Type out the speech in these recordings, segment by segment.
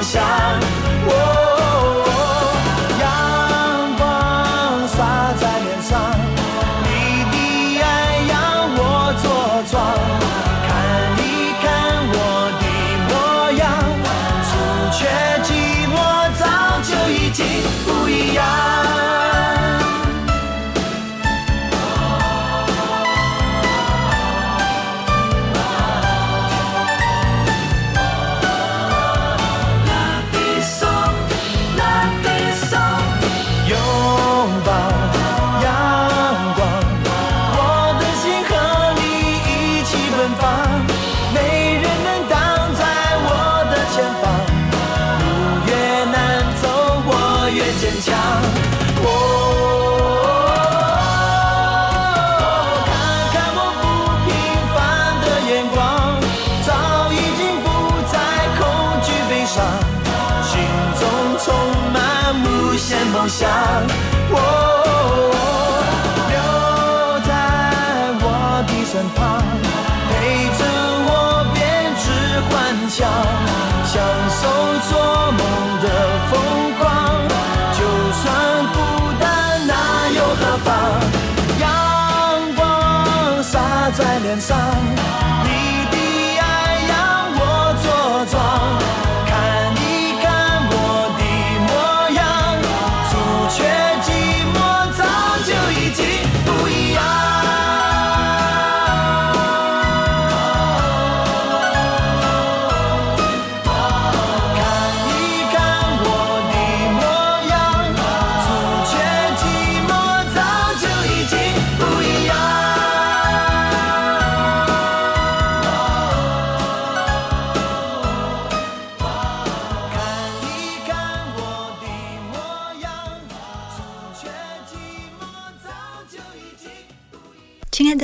Sao 在脸上。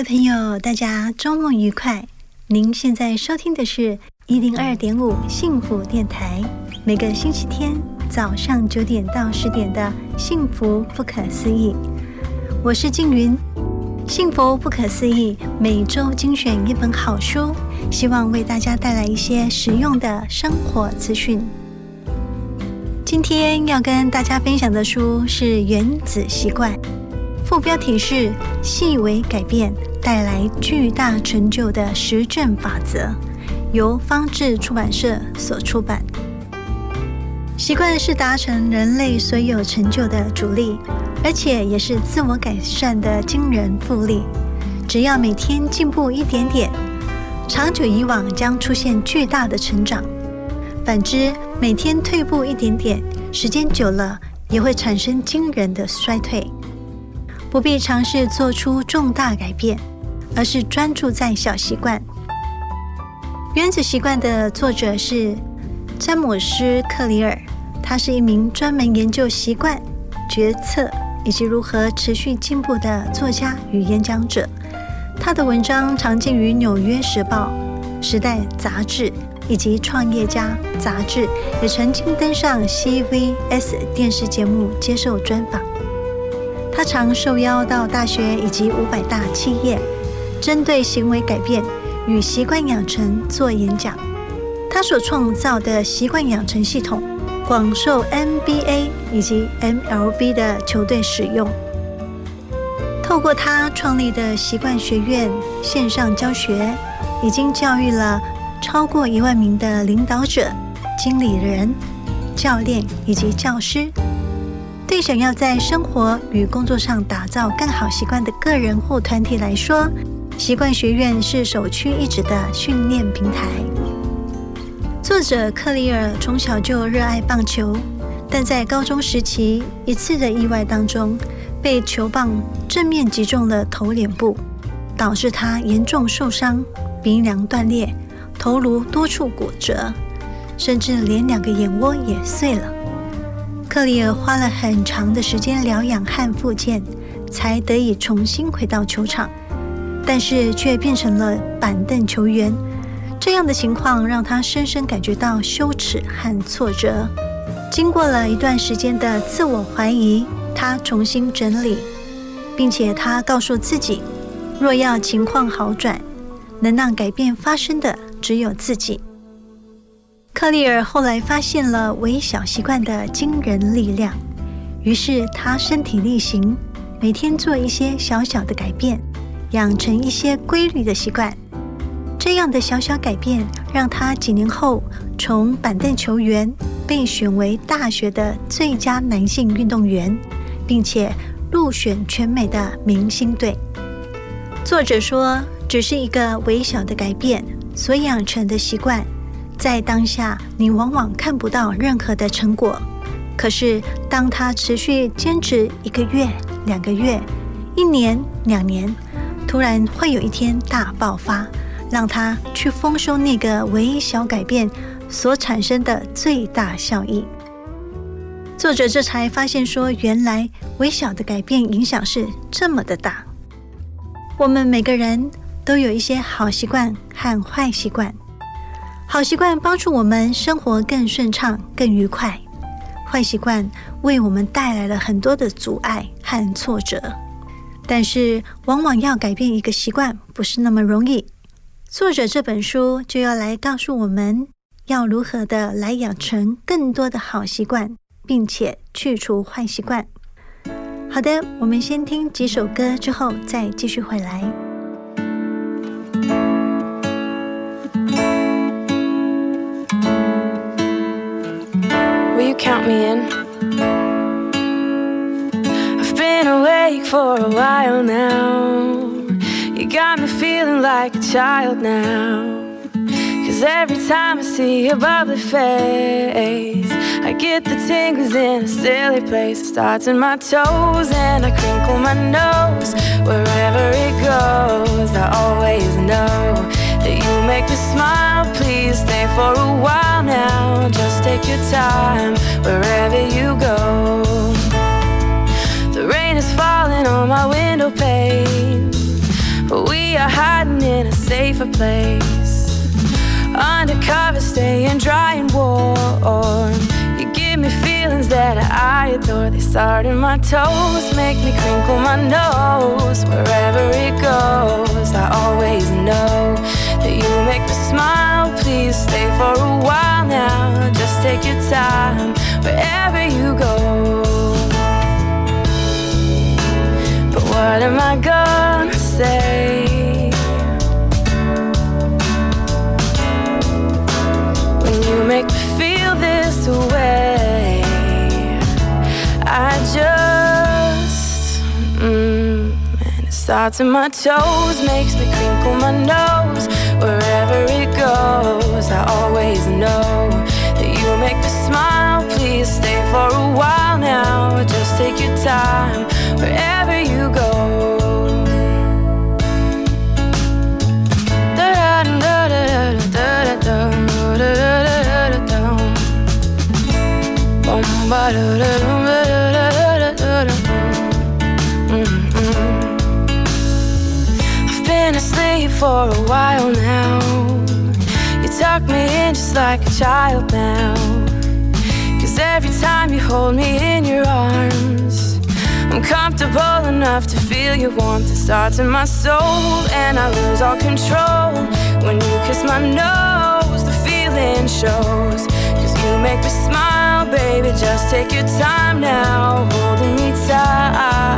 朋友，大家周末愉快！您现在收听的是一零二点五幸福电台，每个星期天早上九点到十点的《幸福不可思议》，我是静云。幸福不可思议，每周精选一本好书，希望为大家带来一些实用的生活资讯。今天要跟大家分享的书是《原子习惯》，副标题是“细微改变”。带来巨大成就的实证法则，由方志出版社所出版。习惯是达成人类所有成就的主力，而且也是自我改善的惊人复利。只要每天进步一点点，长久以往将出现巨大的成长。反之，每天退步一点点，时间久了也会产生惊人的衰退。不必尝试做出重大改变。而是专注在小习惯。《原子习惯》的作者是詹姆斯·克里尔，他是一名专门研究习惯、决策以及如何持续进步的作家与演讲者。他的文章常见于《纽约时报》《时代》杂志以及《创业家》杂志，也曾经登上 CVS 电视节目接受专访。常受邀到大学以及五百大企业，针对行为改变与习惯养成做演讲。他所创造的习惯养成系统，广受 NBA 以及 MLB 的球队使用。透过他创立的习惯学院线上教学，已经教育了超过一万名的领导者、经理人、教练以及教师。对想要在生活与工作上打造更好习惯的个人或团体来说，习惯学院是首屈一指的训练平台。作者克里尔从小就热爱棒球，但在高中时期一次的意外当中。被球棒正面击中了头脸部，导致他严重受伤，鼻梁断裂，头颅多处骨折，甚至连两个眼窝也碎了。克里尔花了很长的时间疗养和复健，才得以重新回到球场，但是却变成了板凳球员。这样的情况让他深深感觉到羞耻和挫折。经过了一段时间的自我怀疑。他重新整理，并且他告诉自己，若要情况好转，能让改变发生的只有自己。克利尔后来发现了微小习惯的惊人力量，于是他身体力行，每天做一些小小的改变，养成一些规律的习惯。这样的小小改变，让他几年后从板凳球员被选为大学的最佳男性运动员。并且入选全美的明星队。作者说，只是一个微小的改变所养成的习惯，在当下你往往看不到任何的成果。可是，当他持续坚持一个月、两个月、一年、两年，突然会有一天大爆发，让他去丰收那个微小改变所产生的最大效益。作者这才发现，说原来微小的改变影响是这么的大。我们每个人都有一些好习惯和坏习惯，好习惯帮助我们生活更顺畅、更愉快；坏习惯为我们带来了很多的阻碍和挫折。但是，往往要改变一个习惯不是那么容易。作者这本书就要来告诉我们，要如何的来养成更多的好习惯。并且去除坏习惯。好的，我们先听几首歌，之后再继续回来。Count me in? I've been awake for a while now. You got me feeling like a child now. Cause every time I see your bubbly face, I get the tingles in a silly place. It starts in my toes and I crinkle my nose. Wherever it goes, I always know you make me smile. Please stay for a while now. Just take your time wherever you go. The rain is falling on my window pane, but we are hiding in a safer place. Undercover, staying dry and warm. You give me feelings that I adore. They start in my toes, make me crinkle my nose. Wherever it goes, I always know you make me smile. Please stay for a while now. Just take your time wherever you go. But what am I gonna say? When you make me feel this way. I just, mm, and it starts in my toes, makes me crinkle my nose. Wherever it goes, I always know that you make me smile. Please stay for a while now. Just take your time wherever you go. Been asleep for a while now. You tuck me in just like a child now. Cause every time you hold me in your arms, I'm comfortable enough to feel your warmth that starts in my soul. And I lose all control when you kiss my nose. The feeling shows. Cause you make me smile, baby. Just take your time now, holding me tight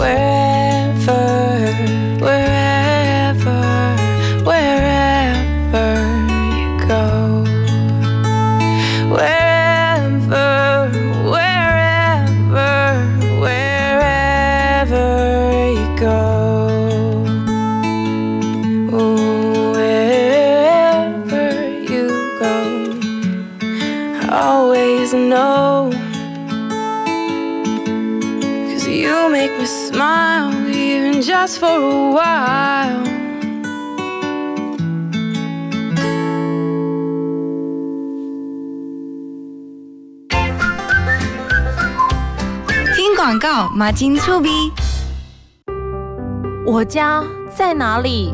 wherever, for a while. 听广告，马金粗逼。我家在哪里？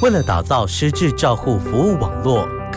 为了打造失智照护服务网络，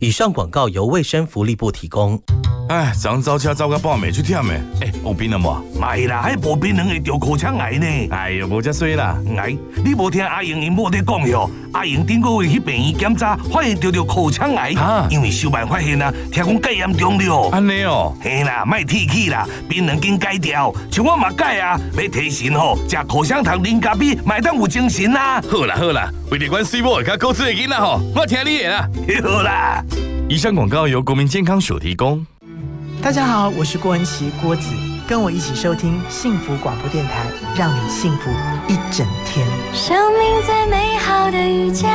以上广告由卫生福利部提供。哎，昨昏走车走到半暝出忝的，哎，有病了无？咪啦，迄无槟榔会得口腔癌呢。哎呦，无遮衰啦！癌，你无听阿英因某伫讲哟？阿英顶个月去病院检查，发现得着口腔癌，啊因为小办发现啊，听讲介严重了。安尼哦，嘿啦，卖提起啦，槟榔紧改掉，像我嘛改啊，要提神吼，食口香糖零咖啡，麦当有精神啦。好啦好啦，为了阮水某会较高知的囡仔吼，我听你的啦。好啦，以上广告由国民健康署提供。大家好，我是郭文琪郭子，跟我一起收听幸福广播电台，让你幸福一整天。生命最美好的遇见，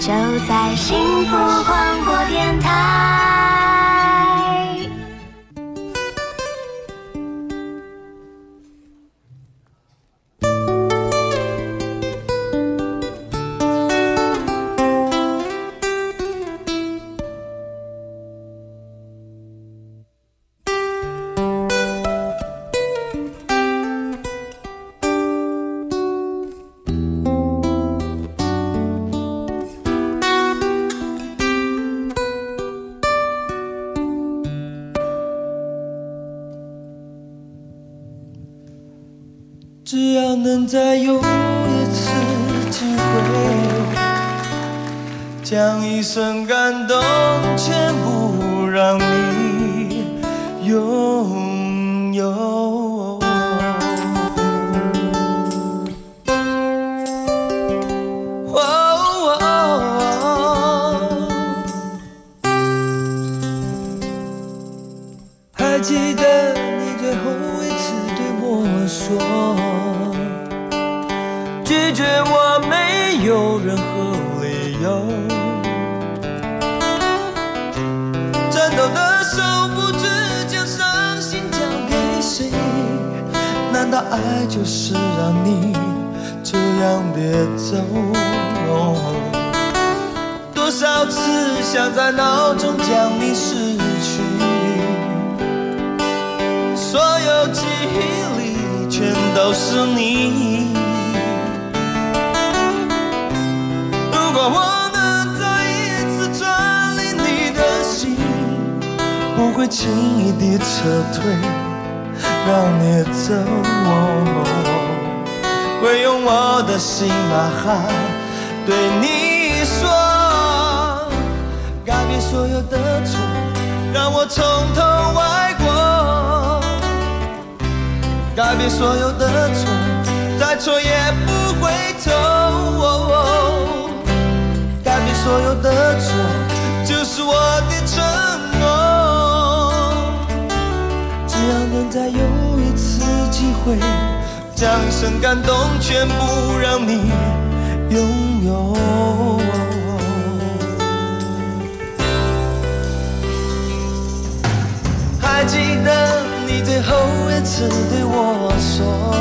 就在幸福广播电台。能再有一次机会，将一生感动全部让你拥爱就是让你这样跌走？多少次想在脑中将你失去。所有记忆里全都是你。如果我能再一次占领你的心，不会轻易地撤退，让你走。会用我的心呐喊对你说，改变所有的错，让我从头爱过。改变所有的错，再错也不回头。改变所有的错，就是我会，将一生感动全部让你拥有。还记得你最后一次对我说，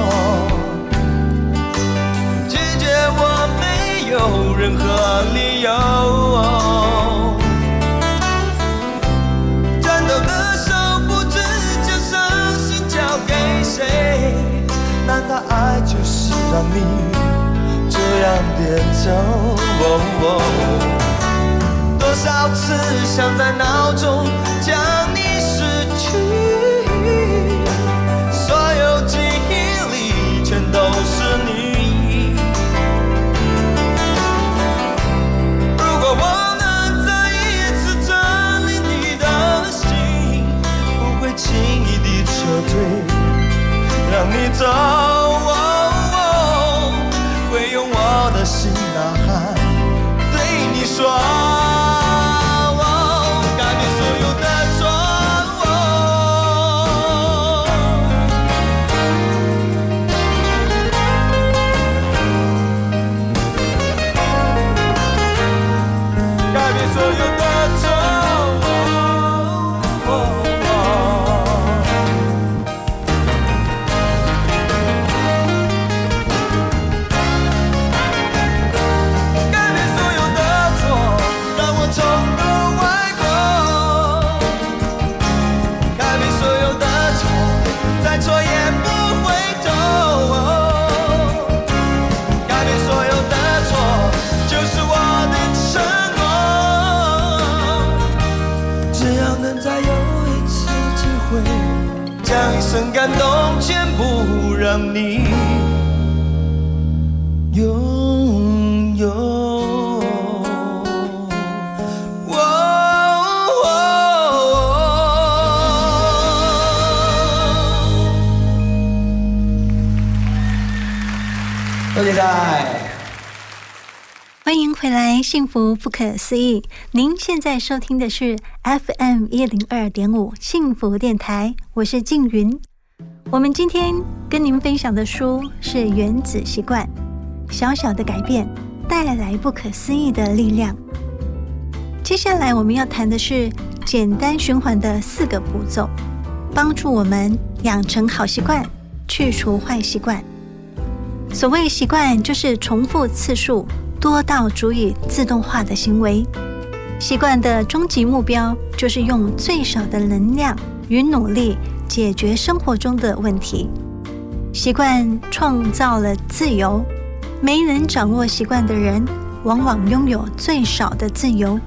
拒绝我没有任何理由。难道爱就是让你这样变走？多少次想在脑中将你失去，所有记忆里全都是你。如果我能再一次占领你的心，不会轻易地撤退，让你走。会用我的心呐喊，对你说。所有让你拥有。谢谢欢迎回来，幸福不可思议。您现在收听的是 FM 一零二点五幸福电台，我是静云。我们今天跟您分享的书是《原子习惯》，小小的改变带来不可思议的力量。接下来我们要谈的是简单循环的四个步骤，帮助我们养成好习惯，去除坏习惯。所谓习惯，就是重复次数多到足以自动化的行为。习惯的终极目标，就是用最少的能量与努力。解决生活中的问题，习惯创造了自由。没能掌握习惯的人，往往拥有最少的自由。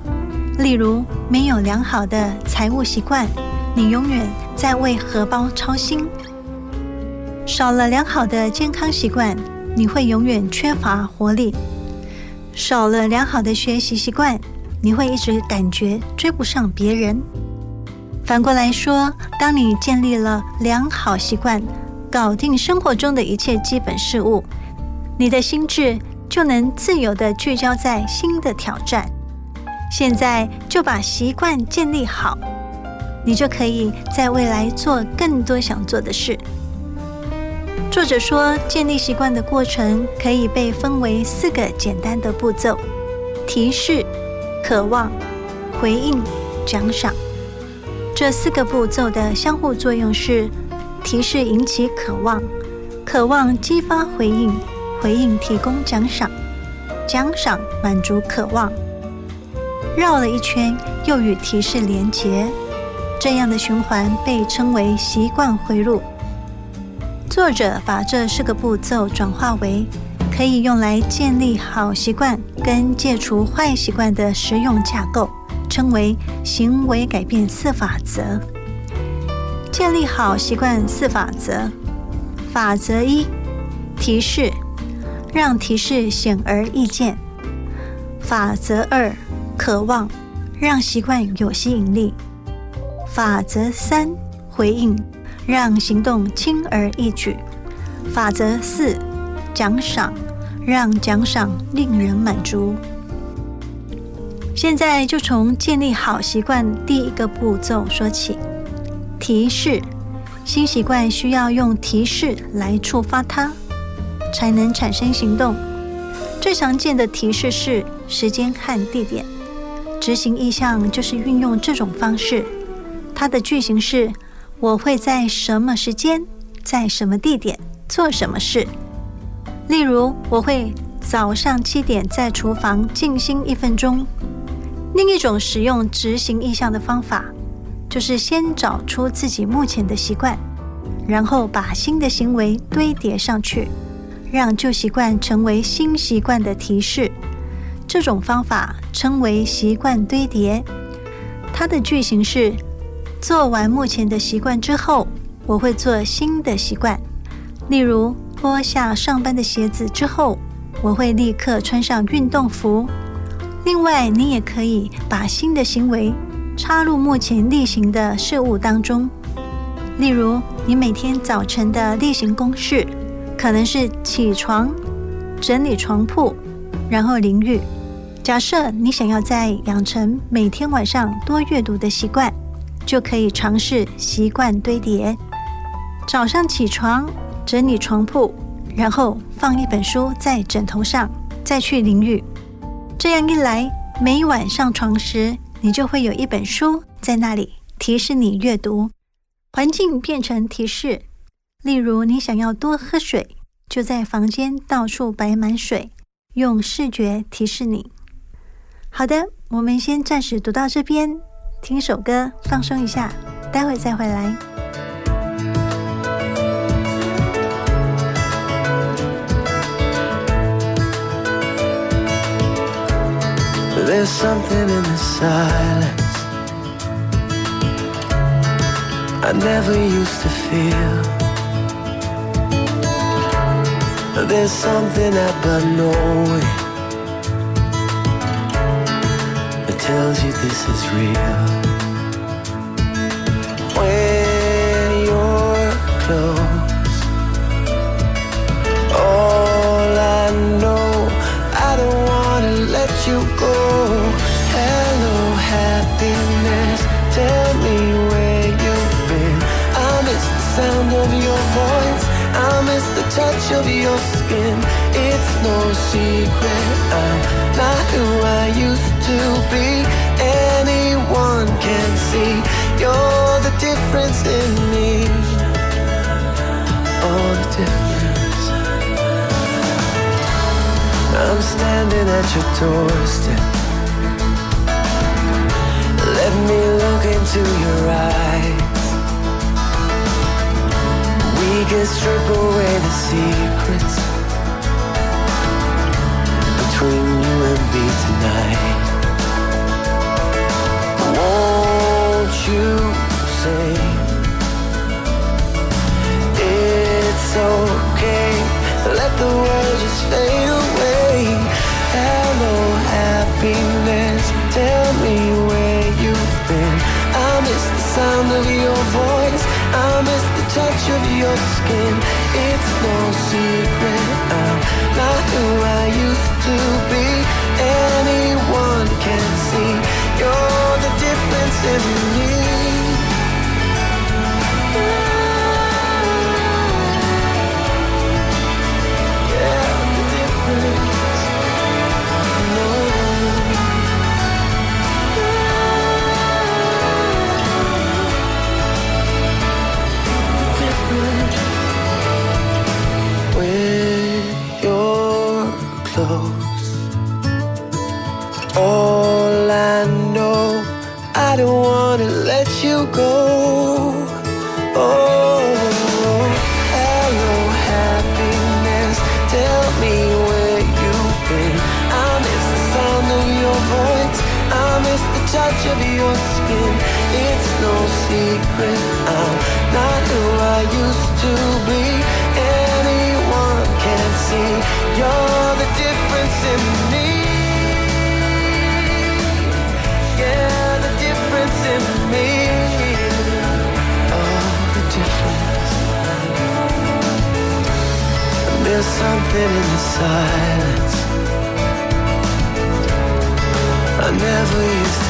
例如，没有良好的财务习惯，你永远在为荷包操心；少了良好的健康习惯，你会永远缺乏活力；少了良好的学习习惯，你会一直感觉追不上别人。反过来说，当你建立了良好习惯，搞定生活中的一切基本事物，你的心智就能自由的聚焦在新的挑战。现在就把习惯建立好，你就可以在未来做更多想做的事。作者说，建立习惯的过程可以被分为四个简单的步骤：提示、渴望、回应、奖赏。这四个步骤的相互作用是：提示引起渴望，渴望激发回应，回应提供奖赏，奖赏满足渴望。绕了一圈，又与提示连结，这样的循环被称为习惯回路。作者把这四个步骤转化为可以用来建立好习惯跟戒除坏习惯的实用架构。称为行为改变四法则，建立好习惯四法则。法则一：提示，让提示显而易见。法则二：渴望，让习惯有吸引力。法则三：回应，让行动轻而易举。法则四：奖赏，让奖赏令人满足。现在就从建立好习惯第一个步骤说起。提示，新习惯需要用提示来触发它，才能产生行动。最常见的提示是时间和地点。执行意向就是运用这种方式。它的句型是：我会在什么时间，在什么地点做什么事。例如，我会早上七点在厨房静心一分钟。另一种使用执行意向的方法，就是先找出自己目前的习惯，然后把新的行为堆叠上去，让旧习惯成为新习惯的提示。这种方法称为习惯堆叠。它的句型是：做完目前的习惯之后，我会做新的习惯。例如，脱下上班的鞋子之后，我会立刻穿上运动服。另外，你也可以把新的行为插入目前例行的事物当中。例如，你每天早晨的例行公事可能是起床、整理床铺，然后淋浴。假设你想要在养成每天晚上多阅读的习惯，就可以尝试习惯堆叠：早上起床、整理床铺，然后放一本书在枕头上，再去淋浴。这样一来，每晚上床时，你就会有一本书在那里提示你阅读。环境变成提示，例如你想要多喝水，就在房间到处摆满水，用视觉提示你。好的，我们先暂时读到这边，听首歌放松一下，待会再回来。There's something in the silence I never used to feel. There's something about knowing That tells you this is real. When you're close touch of your skin. It's no secret. I'm not who I used to be. Anyone can see you're the difference in me. All the difference. I'm standing at your doorstep let me look into your eyes. We can strip away the secrets between you and me tonight. Won't you say it's okay? Let the world just fade away. Hello, happiness. Tell me where you've been. I miss the sound of your voice. I miss touch of your skin. It's no secret. I'm not who I used to be. Anyone can see you're the difference in me. It's no secret. I'm not who I used to be. Anyone can see you're the difference in me. Yeah, the difference in me. Oh, the difference. There's something in the silence I never used to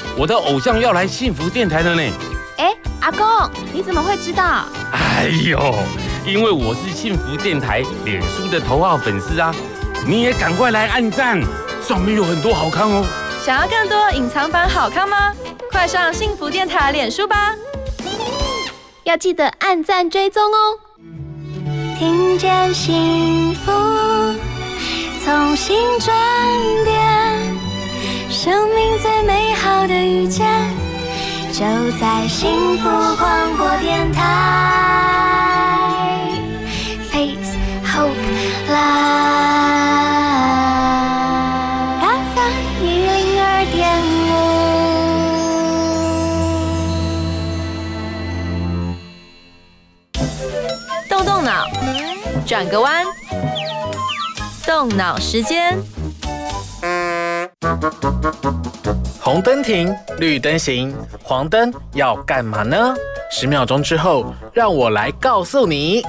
我的偶像要来幸福电台了呢！哎，阿公，你怎么会知道？哎呦，因为我是幸福电台脸书的头号粉丝啊！你也赶快来按赞，上面有很多好看哦。想要更多隐藏版好看吗？快上幸福电台脸书吧！要记得按赞追踪哦。听见幸福，从心转变，生命最美好的遇见，就在幸福广播电台。Face Hope Live。转个弯，动脑时间。红灯停，绿灯行，黄灯要干嘛呢？十秒钟之后，让我来告诉你。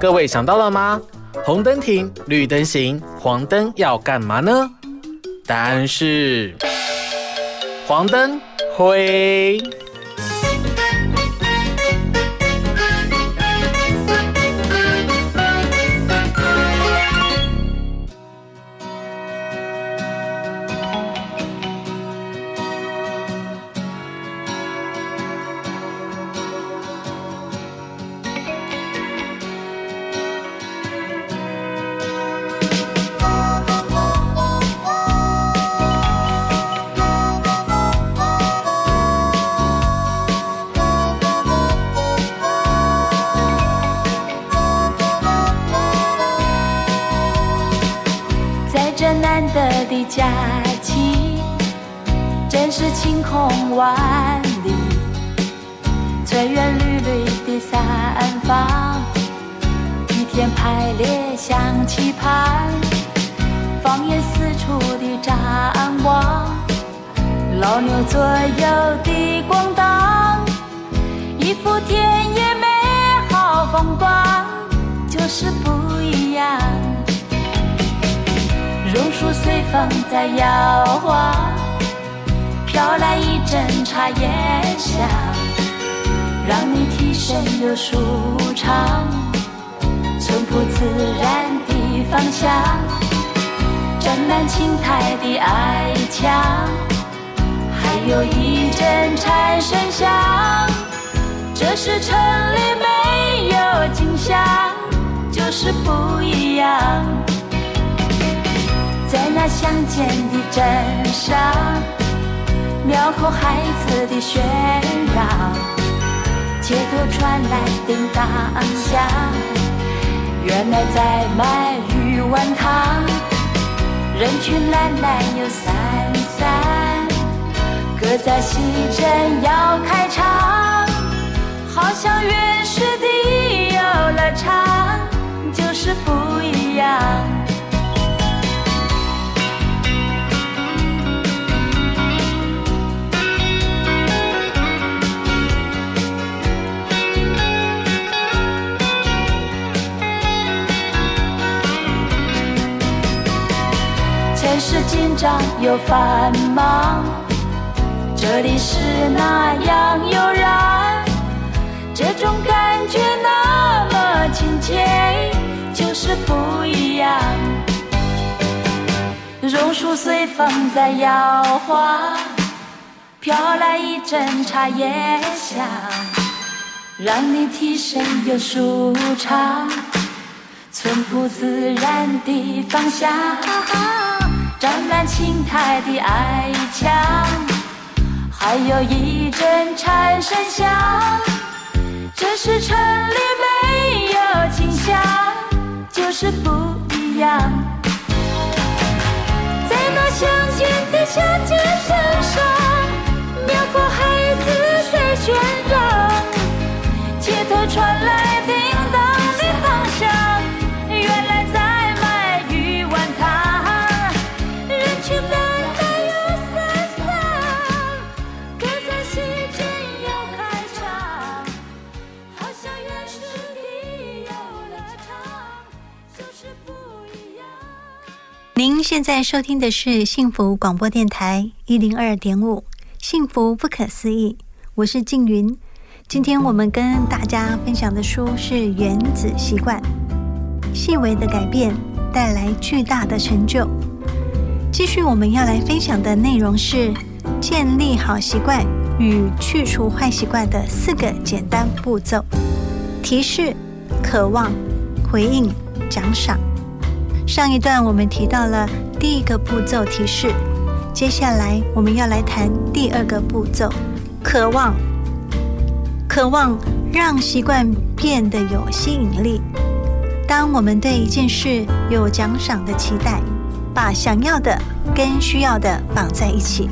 各位想到了吗？红灯停，绿灯行，黄灯要干嘛呢？答案是黄灯难得的。假期真是晴空万里，翠园绿绿的三方，雨天排列像棋盘，放眼四处的张望，老牛左右的咣当，一幅田野美好风光，就是不榕树随风在摇晃，飘来一阵茶叶香，让你提神又舒畅。淳朴自然的芳香，沾满青苔的矮墙，还有一阵蝉声响。这是城里没有景象，就是不一样。在那乡间的镇上，庙口孩子的喧嚷，街头传来叮当响，原来在卖鱼丸汤。人群懒懒又散散，歌在西镇要开场，好像原始的游乐场，就是不一样。张又繁忙，这里是那样悠然，这种感觉那么亲切，就是不一样。榕树随风在摇晃，飘来一阵茶叶香，让你提神又舒畅，淳朴自然的芳香。沾满青苔的矮墙，还有一阵蝉声响。这是城里没有景象，就是不一样。在那乡间的小街镇上，苗国孩子在喧嚷，街头传来现在收听的是幸福广播电台一零二点五，幸福不可思议，我是静云。今天我们跟大家分享的书是《原子习惯》，细微的改变带来巨大的成就。继续我们要来分享的内容是建立好习惯与去除坏习惯的四个简单步骤：提示、渴望、回应、奖赏。上一段我们提到了第一个步骤提示，接下来我们要来谈第二个步骤渴望。渴望让习惯变得有吸引力。当我们对一件事有奖赏的期待，把想要的跟需要的绑在一起，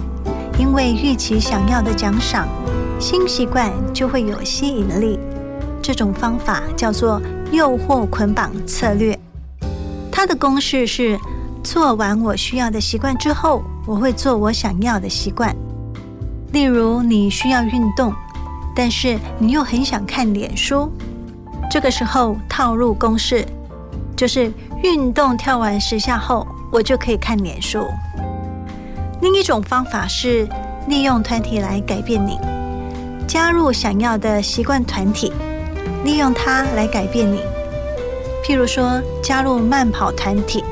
因为预期想要的奖赏，新习惯就会有吸引力。这种方法叫做诱惑捆绑策略。它的公式是：做完我需要的习惯之后，我会做我想要的习惯。例如，你需要运动，但是你又很想看脸书，这个时候套入公式，就是运动跳完十下后，我就可以看脸书。另一种方法是利用团体来改变你，加入想要的习惯团体，利用它来改变你。譬如说，加入慢跑团体，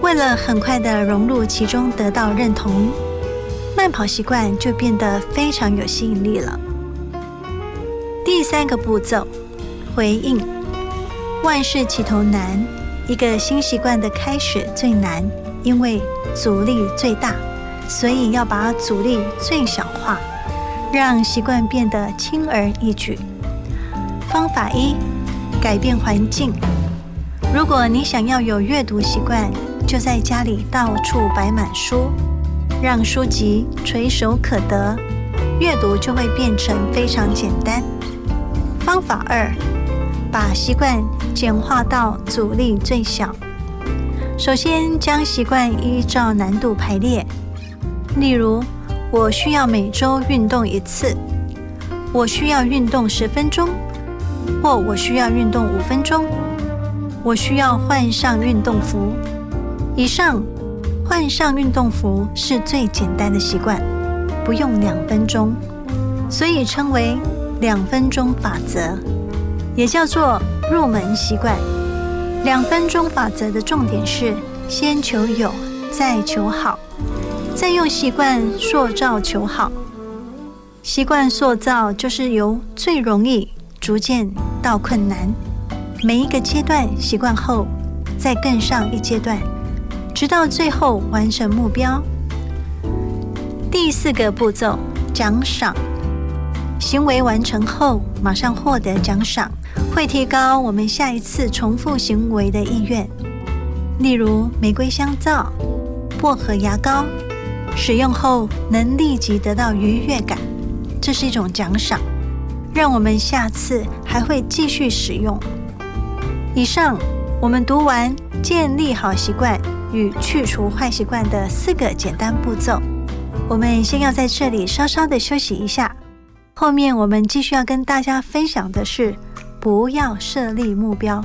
为了很快的融入其中，得到认同，慢跑习惯就变得非常有吸引力了。第三个步骤，回应。万事起头难，一个新习惯的开始最难，因为阻力最大，所以要把阻力最小化，让习惯变得轻而易举。方法一。改变环境。如果你想要有阅读习惯，就在家里到处摆满书，让书籍垂手可得，阅读就会变成非常简单。方法二，把习惯简化到阻力最小。首先将习惯依照难度排列，例如，我需要每周运动一次，我需要运动十分钟。或我需要运动五分钟，我需要换上运动服。以上换上运动服是最简单的习惯，不用两分钟，所以称为两分钟法则，也叫做入门习惯。两分钟法则的重点是先求有，再求好，再用习惯塑造求好。习惯塑造就是由最容易。逐渐到困难，每一个阶段习惯后，再更上一阶段，直到最后完成目标。第四个步骤，奖赏。行为完成后，马上获得奖赏，会提高我们下一次重复行为的意愿。例如，玫瑰香皂、薄荷牙膏，使用后能立即得到愉悦感，这是一种奖赏。让我们下次还会继续使用。以上，我们读完建立好习惯与去除坏习惯的四个简单步骤。我们先要在这里稍稍的休息一下，后面我们继续要跟大家分享的是，不要设立目标。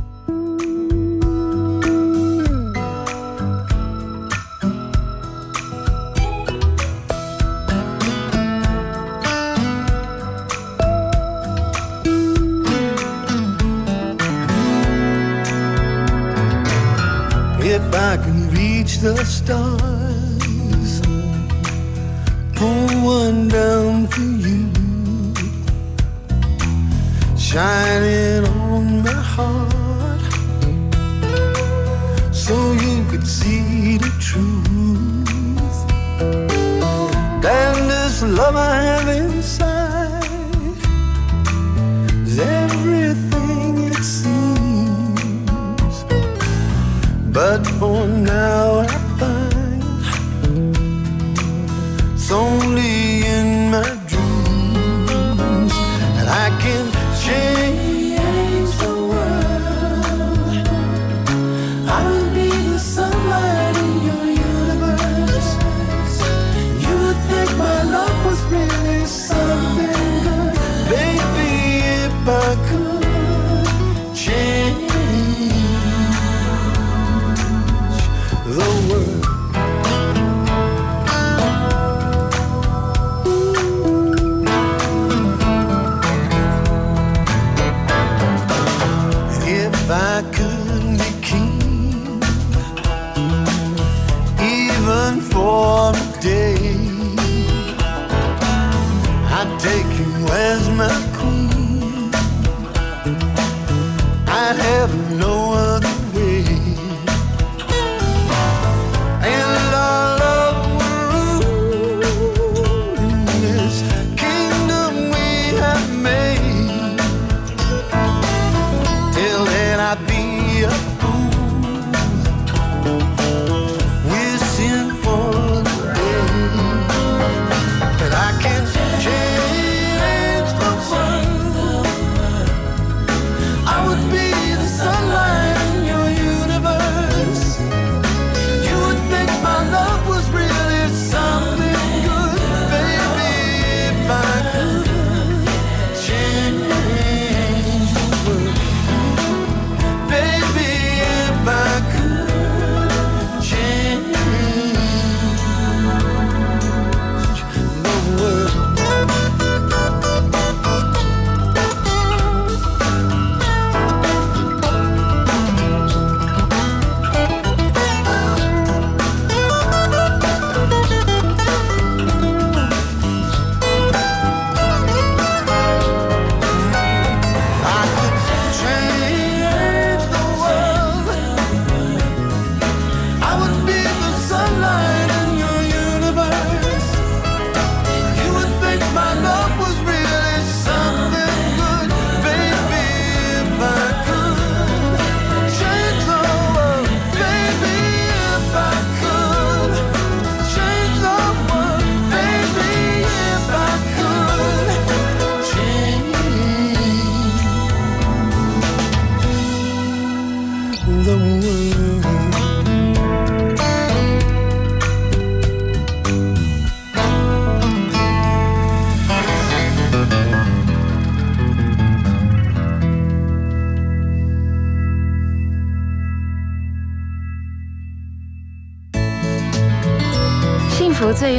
The stars, pull one down for you, shining on my heart, so you could see the truth. And this love I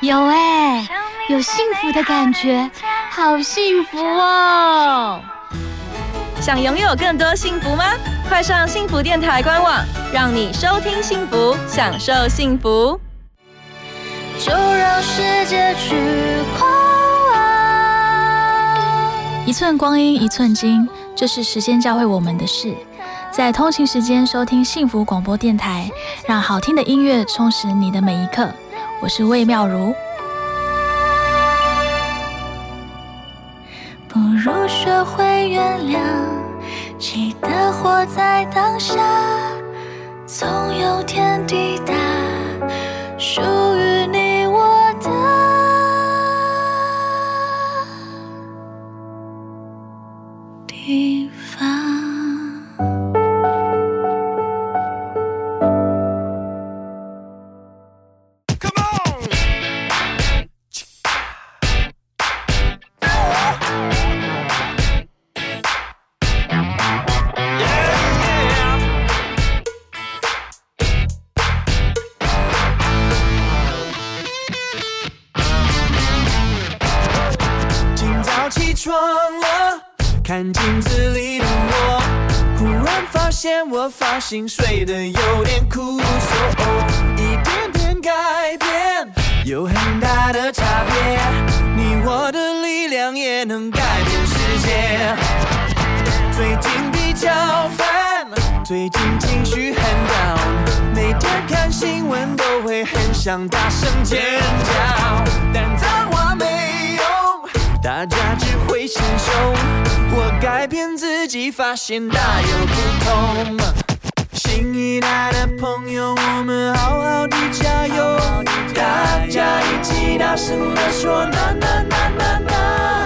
有哎，有幸福的感觉，好幸福哦！想拥有更多幸福吗？快上幸福电台官网，让你收听幸福，享受幸福。就让世界去狂妄。一寸光阴一寸金，这是时间教会我们的事。在通勤时间收听幸福广播电台，让好听的音乐充实你的每一刻。我是魏妙如。不如学会原谅，记得活在当下，总有天抵达属于你看镜子里的我，忽然发现我发型睡得有点酷，So，一点点改变有很大的差别，你我的力量也能改变世界。最近比较烦，最近情绪很 down，每天看新闻都会很想大声尖叫，但脏话没，大家只会心凶。我改变自己，发现大有不同。新一代的朋友，我们好好的加油，大家一起大声的说呐呐呐呐，呐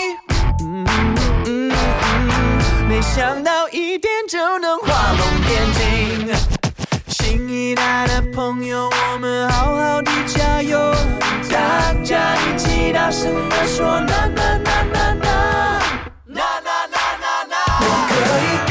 没想到一点就能画龙点睛。新一代的朋友，我们好好的加油，大家一起大声地说呐呐呐呐呐，呐呐呐呐呐，我可以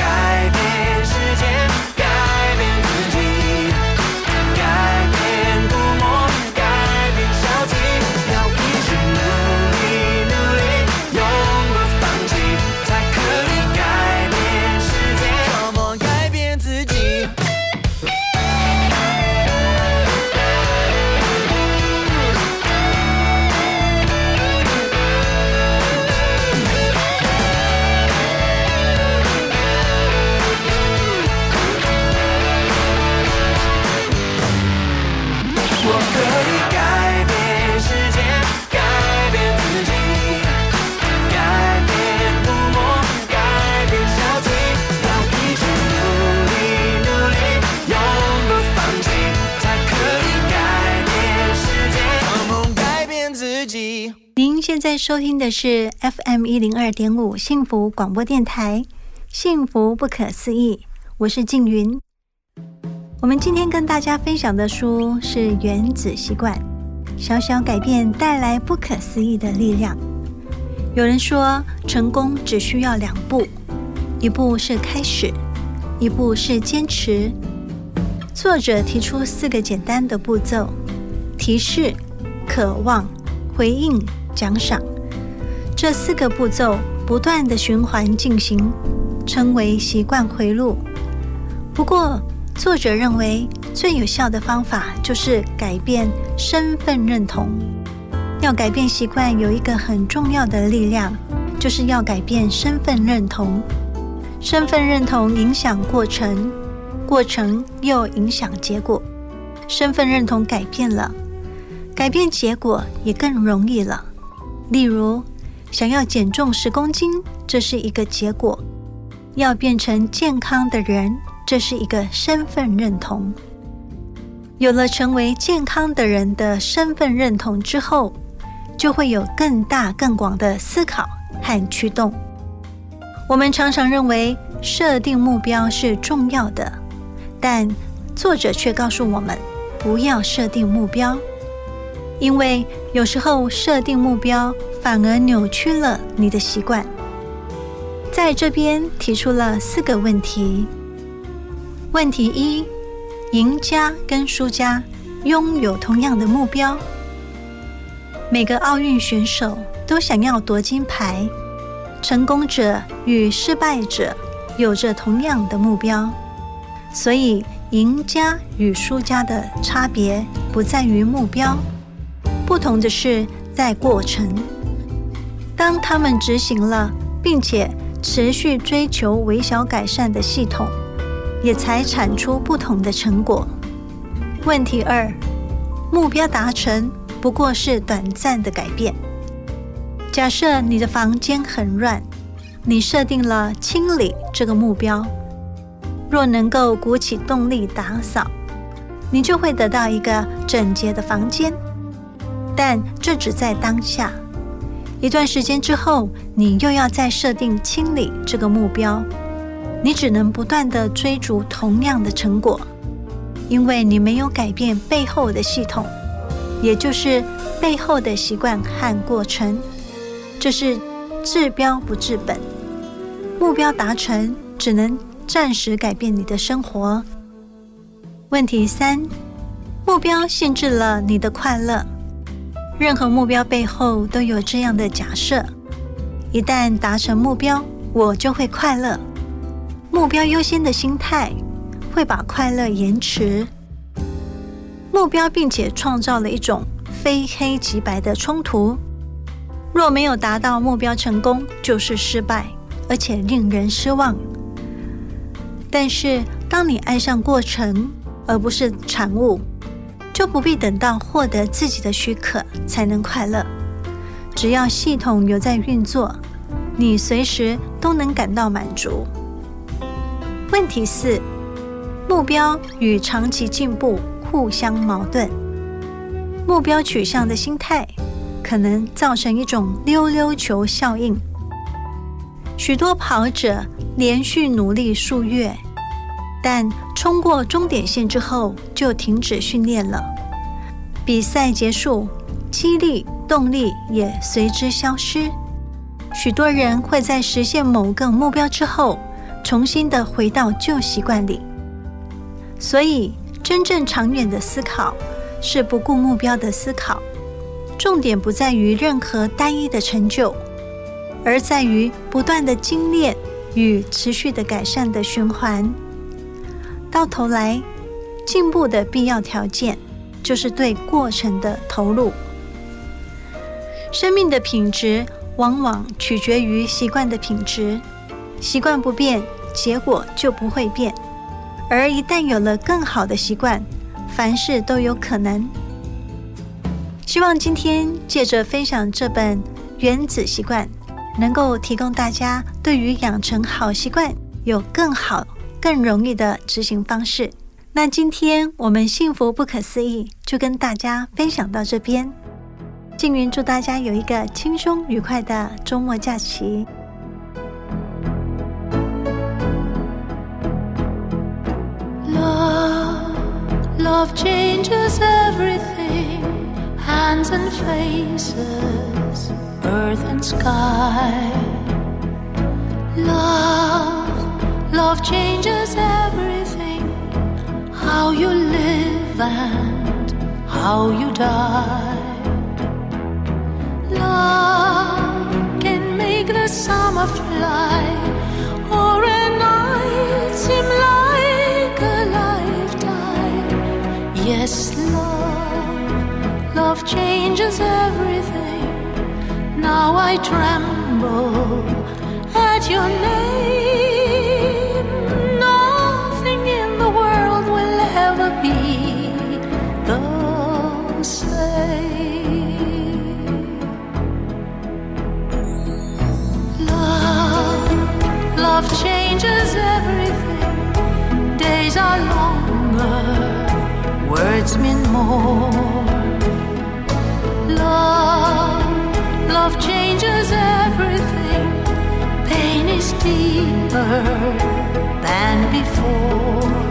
收听的是 FM 一零二点五幸福广播电台，幸福不可思议，我是静云。我们今天跟大家分享的书是《原子习惯》，小小改变带来不可思议的力量。有人说，成功只需要两步，一步是开始，一步是坚持。作者提出四个简单的步骤：提示、渴望、回应、奖赏。这四个步骤不断的循环进行，称为习惯回路。不过，作者认为最有效的方法就是改变身份认同。要改变习惯，有一个很重要的力量，就是要改变身份认同。身份认同影响过程，过程又影响结果。身份认同改变了，改变结果也更容易了。例如，想要减重十公斤，这是一个结果；要变成健康的人。这是一个身份认同。有了成为健康的人的身份认同之后，就会有更大更广的思考和驱动。我们常常认为设定目标是重要的，但作者却告诉我们不要设定目标，因为有时候设定目标反而扭曲了你的习惯。在这边提出了四个问题。问题一：赢家跟输家拥有同样的目标。每个奥运选手都想要夺金牌，成功者与失败者有着同样的目标。所以，赢家与输家的差别不在于目标，不同的是在过程。当他们执行了，并且持续追求微小改善的系统。也才产出不同的成果。问题二，目标达成不过是短暂的改变。假设你的房间很乱，你设定了清理这个目标，若能够鼓起动力打扫，你就会得到一个整洁的房间。但这只在当下，一段时间之后，你又要再设定清理这个目标，你只能不断的追逐同样的成果，因为你没有改变背后的系统，也就是背后的习惯和过程。这是治标不治本，目标达成只能暂时改变你的生活。问题三，目标限制了你的快乐。任何目标背后都有这样的假设：一旦达成目标，我就会快乐。目标优先的心态会把快乐延迟。目标并且创造了一种非黑即白的冲突。若没有达到目标成功，就是失败，而且令人失望。但是，当你爱上过程而不是产物，就不必等到获得自己的许可才能快乐。只要系统有在运作，你随时都能感到满足。问题四：目标与长期进步互相矛盾。目标取向的心态。可能造成一种溜溜球效应。许多跑者连续努力数月，但冲过终点线之后就停止训练了。比赛结束，激励动力也随之消失。许多人会在实现某个目标之后，重新的回到旧习惯里。所以，真正长远的思考是不顾目标的思考。重点不在于任何单一的成就，而在于不断的精炼与持续的改善的循环。到头来，进步的必要条件就是对过程的投入。生命的品质往往取决于习惯的品质，习惯不变，结果就不会变。而一旦有了更好的习惯，凡事都有可能。希望今天借着分享这本《原子习惯》，能够提供大家对于养成好习惯有更好、更容易的执行方式。那今天我们幸福不可思议就跟大家分享到这边。静云祝大家有一个轻松愉快的周末假期。Love, love changes everything. hands and faces, earth and sky. Love, love changes everything. How you live and how you die. Love can make the summer fly or a night seem like a lifetime. Yes, love love changes everything. Now I tremble at your name. Love changes everything. Days are longer, words mean more love, love changes everything. Pain is deeper than before.